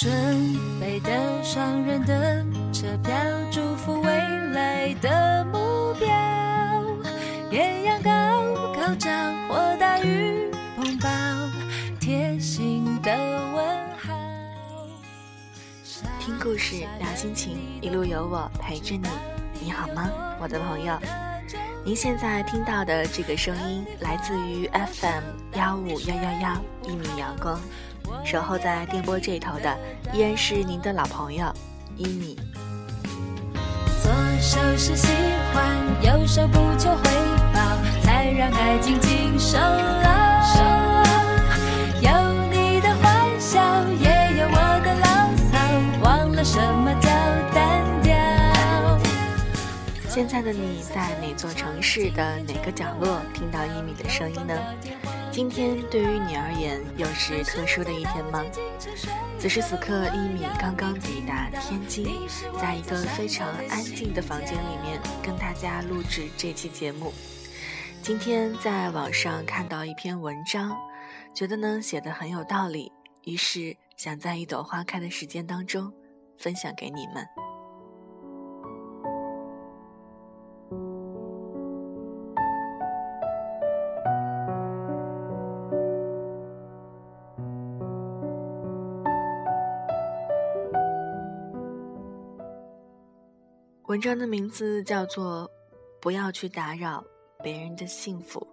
准备的双人的车票祝福未来的目标也要高高照故事聊心情，一路有我陪着你。你好吗，我的朋友？您现在听到的这个声音来自于 FM 幺五幺幺幺一米阳光，守候在电波这头的依然是您的老朋友一米。左手是喜欢，右手不求回报，才让爱紧紧守牢。现在的你在哪座城市的哪个角落听到一米的声音呢？今天对于你而言又是特殊的一天吗？此时此刻，一米刚刚抵达天津，在一个非常安静的房间里面跟大家录制这期节目。今天在网上看到一篇文章，觉得呢写的很有道理，于是想在一朵花开的时间当中分享给你们。文章的名字叫做“不要去打扰别人的幸福”。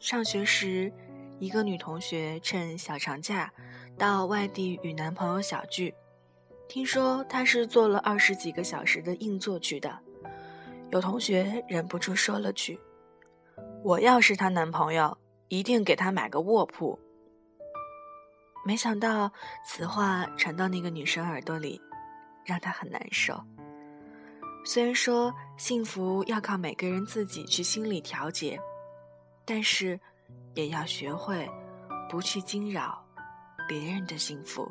上学时，一个女同学趁小长假到外地与男朋友小聚，听说她是坐了二十几个小时的硬座去的。有同学忍不住说了句：“我要是她男朋友，一定给她买个卧铺。”没想到此话传到那个女生耳朵里，让她很难受。虽然说幸福要靠每个人自己去心理调节，但是也要学会不去惊扰别人的幸福。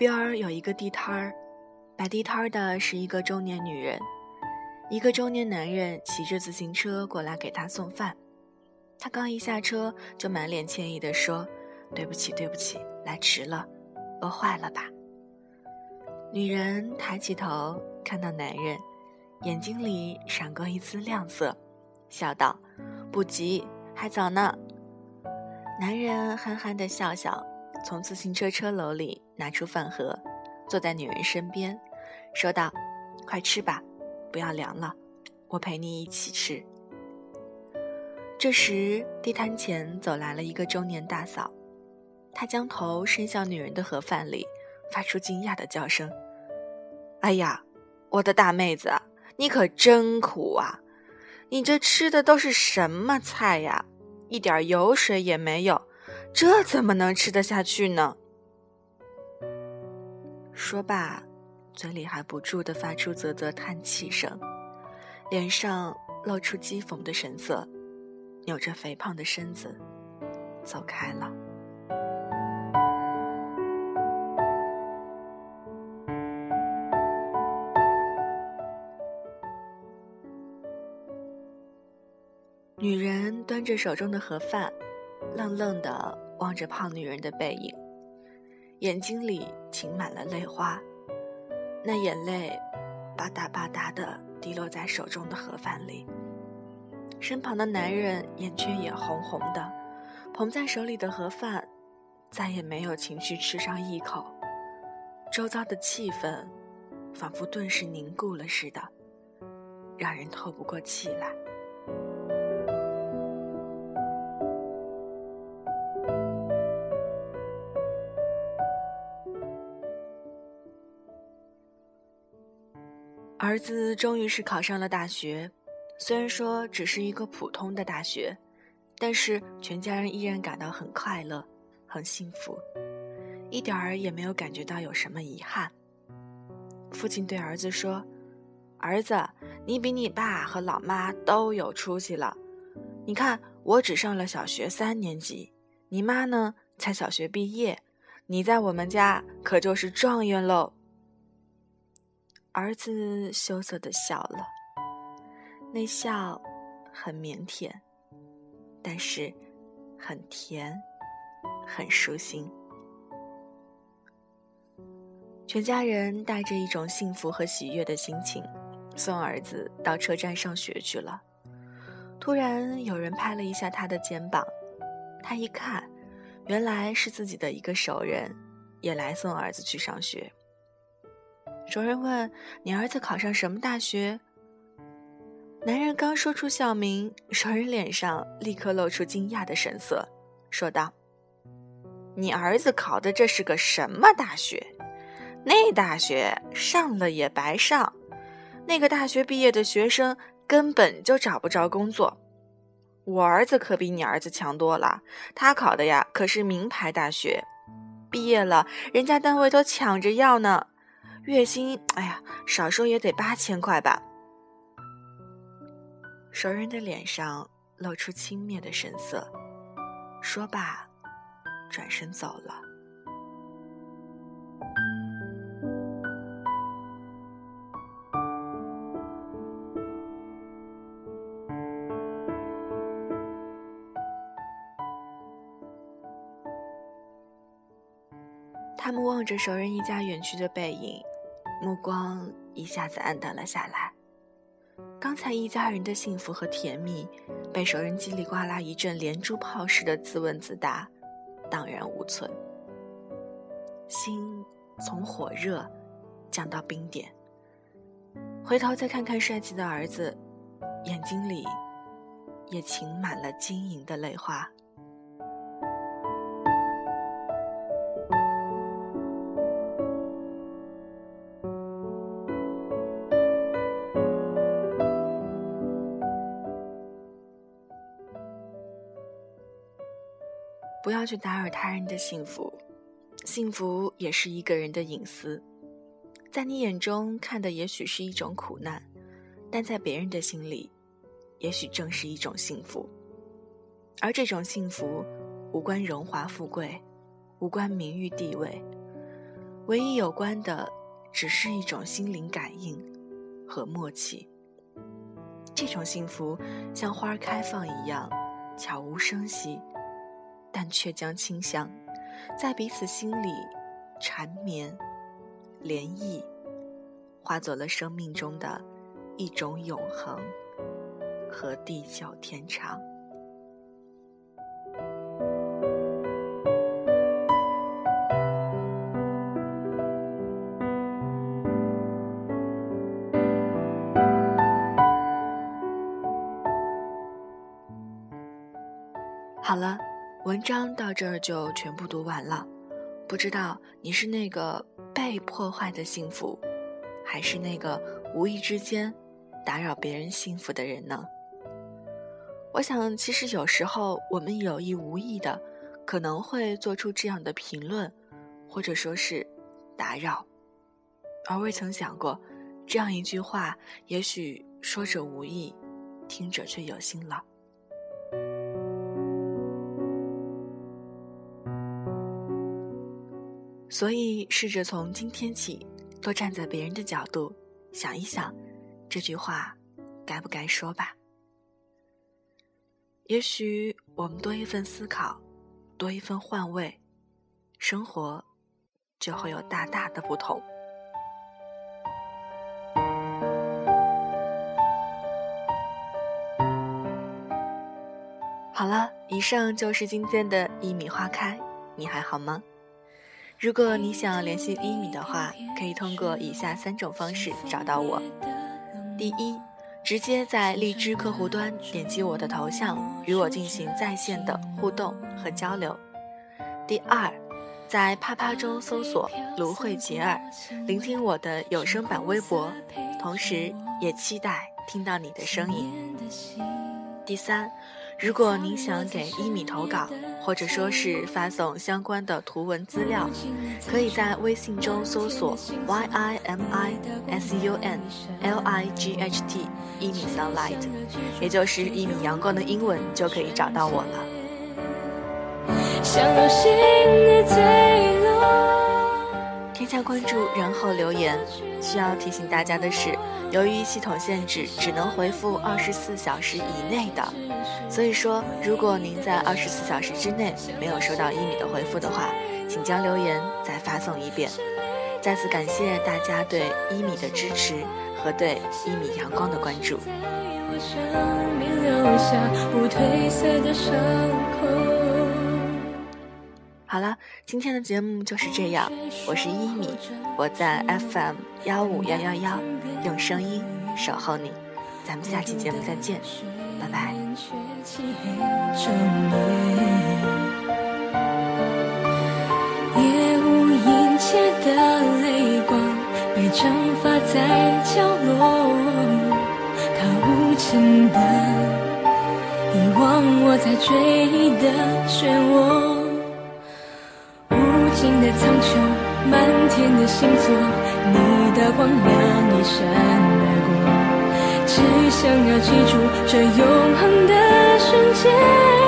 边儿有一个地摊儿，摆地摊儿的是一个中年女人，一个中年男人骑着自行车过来给她送饭。他刚一下车，就满脸歉意地说：“对不起，对不起，来迟了，饿坏了吧？”女人抬起头看到男人，眼睛里闪过一丝亮色，笑道：“不急，还早呢。”男人憨憨地笑笑。从自行车车篓里拿出饭盒，坐在女人身边，说道：“快吃吧，不要凉了，我陪你一起吃。”这时，地摊前走来了一个中年大嫂，她将头伸向女人的盒饭里，发出惊讶的叫声：“哎呀，我的大妹子，你可真苦啊！你这吃的都是什么菜呀？一点油水也没有。”这怎么能吃得下去呢？说罢，嘴里还不住地发出啧啧叹气声，脸上露出讥讽的神色，扭着肥胖的身子走开了。女人端着手中的盒饭。愣愣地望着胖女人的背影，眼睛里噙满了泪花，那眼泪吧嗒吧嗒地滴落在手中的盒饭里。身旁的男人眼圈也红红的，捧在手里的盒饭，再也没有情绪吃上一口。周遭的气氛仿佛顿时凝固了似的，让人透不过气来。儿子终于是考上了大学，虽然说只是一个普通的大学，但是全家人依然感到很快乐，很幸福，一点儿也没有感觉到有什么遗憾。父亲对儿子说：“儿子，你比你爸和老妈都有出息了。你看，我只上了小学三年级，你妈呢才小学毕业，你在我们家可就是状元喽。”儿子羞涩的笑了，那笑很腼腆，但是很甜，很舒心。全家人带着一种幸福和喜悦的心情，送儿子到车站上学去了。突然，有人拍了一下他的肩膀，他一看，原来是自己的一个熟人，也来送儿子去上学。熟人问：“你儿子考上什么大学？”男人刚说出校名，熟人脸上立刻露出惊讶的神色，说道：“你儿子考的这是个什么大学？那大学上了也白上，那个大学毕业的学生根本就找不着工作。我儿子可比你儿子强多了，他考的呀可是名牌大学，毕业了人家单位都抢着要呢。”月薪，哎呀，少说也得八千块吧。熟人的脸上露出轻蔑的神色，说罢，转身走了。他们望着熟人一家远去的背影。目光一下子黯淡了下来。刚才一家人的幸福和甜蜜，被熟人叽里呱啦一阵连珠炮似的自问自答，荡然无存。心从火热降到冰点。回头再看看帅气的儿子，眼睛里也噙满了晶莹的泪花。不要去打扰他人的幸福，幸福也是一个人的隐私。在你眼中看的也许是一种苦难，但在别人的心里，也许正是一种幸福。而这种幸福，无关荣华富贵，无关名誉地位，唯一有关的，只是一种心灵感应和默契。这种幸福像花开放一样，悄无声息。但却将清香，在彼此心里缠绵、涟漪，化作了生命中的一种永恒和地久天长。章到这儿就全部读完了，不知道你是那个被破坏的幸福，还是那个无意之间打扰别人幸福的人呢？我想，其实有时候我们有意无意的可能会做出这样的评论，或者说是打扰，而未曾想过，这样一句话，也许说者无意，听者却有心了。所以，试着从今天起，多站在别人的角度想一想，这句话该不该说吧？也许我们多一份思考，多一份换位，生活就会有大大的不同。好了，以上就是今天的一米花开，你还好吗？如果你想联系一米的话，可以通过以下三种方式找到我：第一，直接在荔枝客户端点击我的头像，与我进行在线的互动和交流；第二，在啪啪中搜索“芦荟杰尔”，聆听我的有声版微博，同时也期待听到你的声音；第三。如果您想给一米投稿，或者说是发送相关的图文资料，可以在微信中搜索 y i m i s u n l i g h t 一米 sunlight，也就是一米阳光的英文，就可以找到我了。添加关注，然后留言。需要提醒大家的是，由于系统限制，只能回复二十四小时以内的。所以说，如果您在二十四小时之内没有收到一米的回复的话，请将留言再发送一遍。再次感谢大家对一米的支持和对一米阳光的关注。好了，今天的节目就是这样。我是一米，我在 FM 幺五幺幺幺，用声音守候你。咱们下期节目再见，拜拜。夜无垠切的泪光被蒸发在角落，他无情的遗忘我在追忆的漩涡。天的星座，你的光亮一闪而过，只想要记住这永恒的瞬间。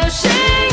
ocean